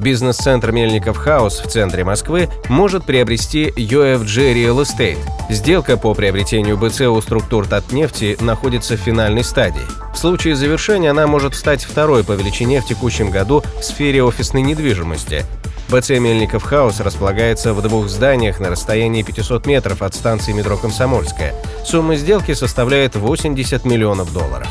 Бизнес-центр Мельников Хаус в центре Москвы может приобрести UFG Real Estate. Сделка по приобретению БЦ у структур Татнефти находится в финальной стадии. В случае завершения она может стать второй по величине в текущем году в сфере офисной недвижимости. БЦ Мельников Хаус располагается в двух зданиях на расстоянии 500 метров от станции метро Комсомольская. Сумма сделки составляет 80 миллионов долларов.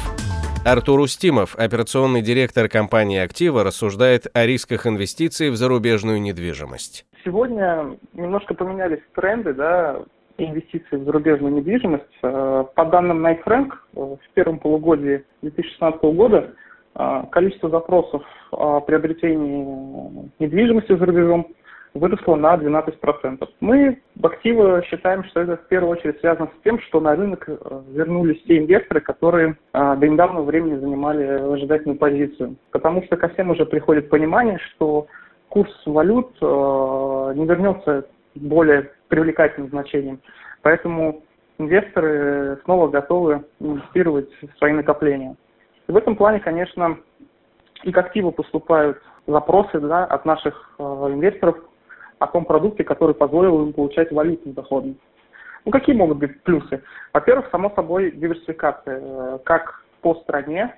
Артур Устимов, операционный директор компании «Актива», рассуждает о рисках инвестиций в зарубежную недвижимость. Сегодня немножко поменялись тренды, да, инвестиций в зарубежную недвижимость. Э, по данным Night Frank, э, в первом полугодии 2016 года э, количество запросов о приобретении недвижимости за рубежом выросло на 12%. Мы в активе считаем, что это в первую очередь связано с тем, что на рынок э, вернулись те инвесторы, которые э, до недавнего времени занимали ожидательную позицию. Потому что ко всем уже приходит понимание, что курс валют э, не вернется более привлекательным значением. Поэтому инвесторы снова готовы инвестировать в свои накопления. И в этом плане, конечно, и к активу поступают запросы да, от наших э, инвесторов о том продукте, который позволил им получать валютную доходность. Ну, какие могут быть плюсы? Во-первых, само собой, диверсификация. Э, как по стране,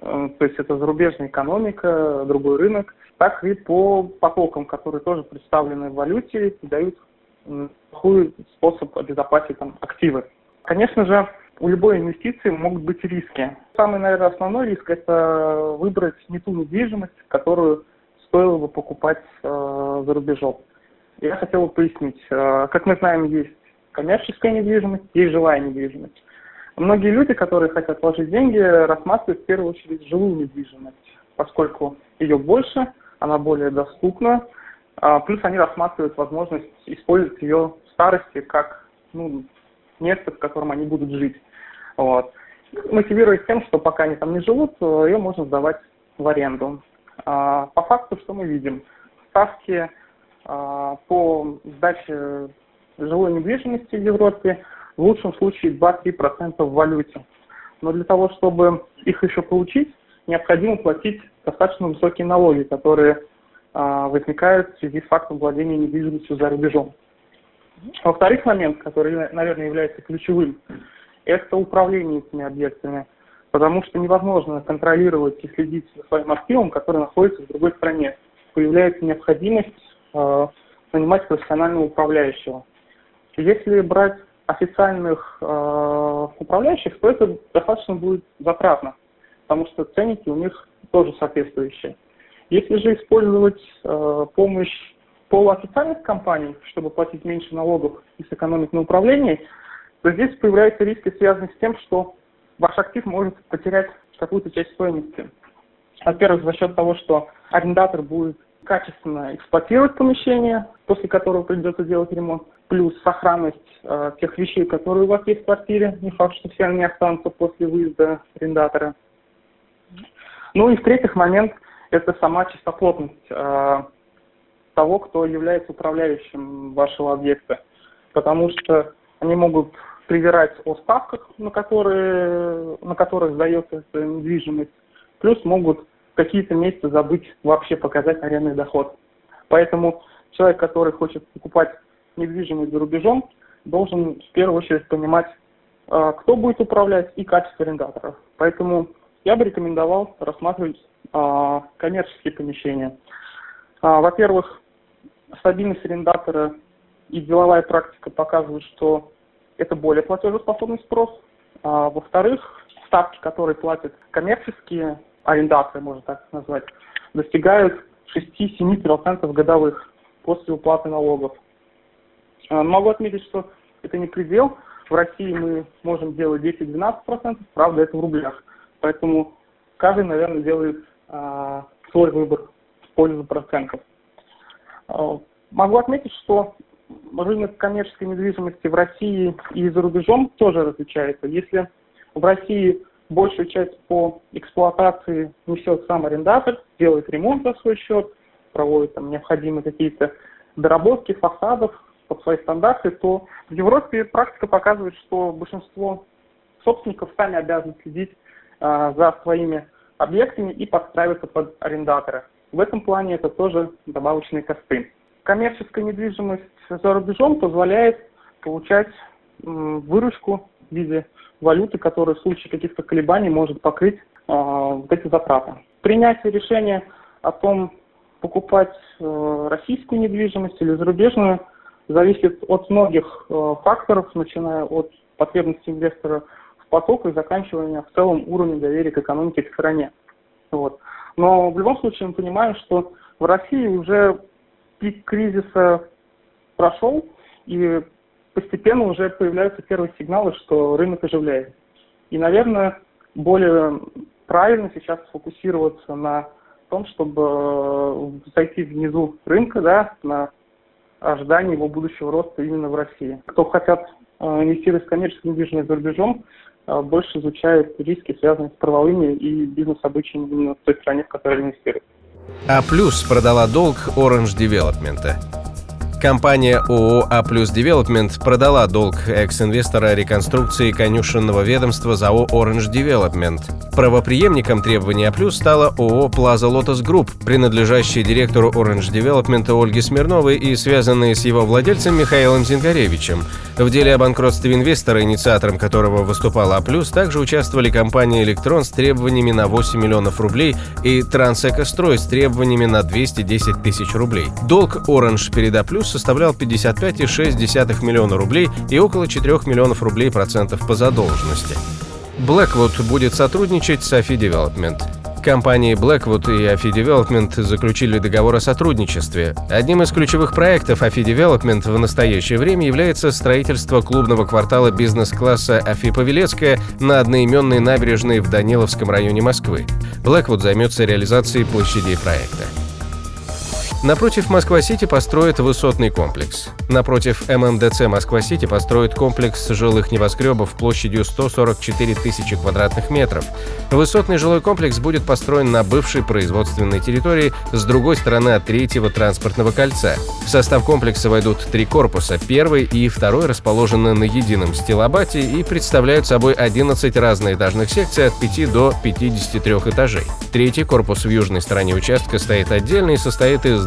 э, то есть это зарубежная экономика, другой рынок, так и по потокам, которые тоже представлены в валюте дают плохой способ обезопасить там, активы. Конечно же, у любой инвестиции могут быть риски. Самый, наверное, основной риск – это выбрать не ту недвижимость, которую стоило бы покупать э, за рубежом. Я хотел бы пояснить. Э, как мы знаем, есть коммерческая недвижимость, есть жилая недвижимость. Многие люди, которые хотят вложить деньги, рассматривают в первую очередь жилую недвижимость, поскольку ее больше, она более доступна, а плюс они рассматривают возможность использовать ее в старости как ну, место, в котором они будут жить. Вот. Мотивируясь тем, что пока они там не живут, ее можно сдавать в аренду. А, по факту, что мы видим? Ставки по сдаче жилой недвижимости в Европе в лучшем случае 2-3% в валюте. Но для того, чтобы их еще получить, необходимо платить достаточно высокие налоги, которые а, возникают в связи с фактом владения недвижимостью за рубежом. Во-вторых, момент, который, наверное, является ключевым, это управление этими объектами, потому что невозможно контролировать и следить за своим активом, который находится в другой стране. Появляется необходимость нанимать профессионального управляющего. Если брать официальных э, управляющих, то это достаточно будет затратно, потому что ценники у них тоже соответствующие. Если же использовать э, помощь полуофициальных компаний, чтобы платить меньше налогов и сэкономить на управлении, то здесь появляются риски, связанные с тем, что ваш актив может потерять какую-то часть стоимости. Во-первых, за счет того, что арендатор будет качественно эксплуатировать помещение, после которого придется делать ремонт, плюс сохранность э, тех вещей, которые у вас есть в квартире, не факт, что все они останутся после выезда арендатора. Ну и в-третьих момент – это сама чистоплотность э, того, кто является управляющим вашего объекта, потому что они могут привирать о ставках, на которые, на которых сдается недвижимость, плюс могут какие-то месяцы забыть вообще показать арендный доход. Поэтому человек, который хочет покупать недвижимость за рубежом, должен в первую очередь понимать, а, кто будет управлять и качество арендаторов. Поэтому я бы рекомендовал рассматривать а, коммерческие помещения. А, во-первых, стабильность арендатора и деловая практика показывают, что это более платежеспособный спрос. во-вторых, ставки, которые платят коммерческие арендаторы, можно так назвать, достигают 6-7% годовых после уплаты налогов. А, могу отметить, что это не предел. В России мы можем делать 10-12%, правда, это в рублях. Поэтому каждый, наверное, делает а, свой выбор в пользу процентов. А, могу отметить, что рынок коммерческой недвижимости в России и за рубежом тоже различается. Если в России большую часть по эксплуатации несет сам арендатор, делает ремонт за свой счет, проводит там необходимые какие-то доработки фасадов под свои стандарты, то в Европе практика показывает, что большинство собственников сами обязаны следить а, за своими объектами и подстраиваться под арендатора. В этом плане это тоже добавочные косты. Коммерческая недвижимость за рубежом позволяет получать выручку в виде валюты, которая в случае каких-то колебаний может покрыть э, вот эти затраты. Принятие решения о том, покупать э, российскую недвижимость или зарубежную, зависит от многих э, факторов, начиная от потребностей инвестора в поток и заканчивая в целом уровнем доверия к экономике к стране. Вот. Но в любом случае мы понимаем, что в России уже пик кризиса прошел, и постепенно уже появляются первые сигналы, что рынок оживляется. И, наверное, более правильно сейчас сфокусироваться на том, чтобы э, зайти внизу рынка, да, на ожидании его будущего роста именно в России. Кто хотят э, инвестировать в коммерческую недвижимость за рубежом, э, больше изучают риски, связанные с правовыми и бизнес-обычаями именно в той стране, в которой инвестируют. А плюс продала долг Orange Development. Компания ООО «А плюс Девелопмент» продала долг экс-инвестора реконструкции конюшенного ведомства ЗАО «Оранж Девелопмент». Правоприемником требований «А плюс» стала ООО «Плаза Лотос Групп», принадлежащая директору «Оранж Девелопмента» Ольге Смирновой и связанные с его владельцем Михаилом Зингаревичем. В деле о банкротстве инвестора, инициатором которого выступала «А плюс», также участвовали компания «Электрон» с требованиями на 8 миллионов рублей и «Трансэкострой» с требованиями на 210 тысяч рублей. Долг «Оранж» перед «А плюс» составлял 55,6 миллиона рублей и около 4 миллионов рублей процентов по задолженности. Blackwood будет сотрудничать с AFI Development. Компании Blackwood и AFI Development заключили договор о сотрудничестве. Одним из ключевых проектов AFI Development в настоящее время является строительство клубного квартала бизнес-класса AFI Павелецкая на одноименной набережной в Даниловском районе Москвы. Blackwood займется реализацией площадей проекта. Напротив Москва-Сити построят высотный комплекс. Напротив ММДЦ Москва-Сити построят комплекс жилых небоскребов площадью 144 тысячи квадратных метров. Высотный жилой комплекс будет построен на бывшей производственной территории с другой стороны от третьего транспортного кольца. В состав комплекса войдут три корпуса. Первый и второй расположены на едином стилобате и представляют собой 11 разноэтажных секций от 5 до 53 этажей. Третий корпус в южной стороне участка стоит отдельно и состоит из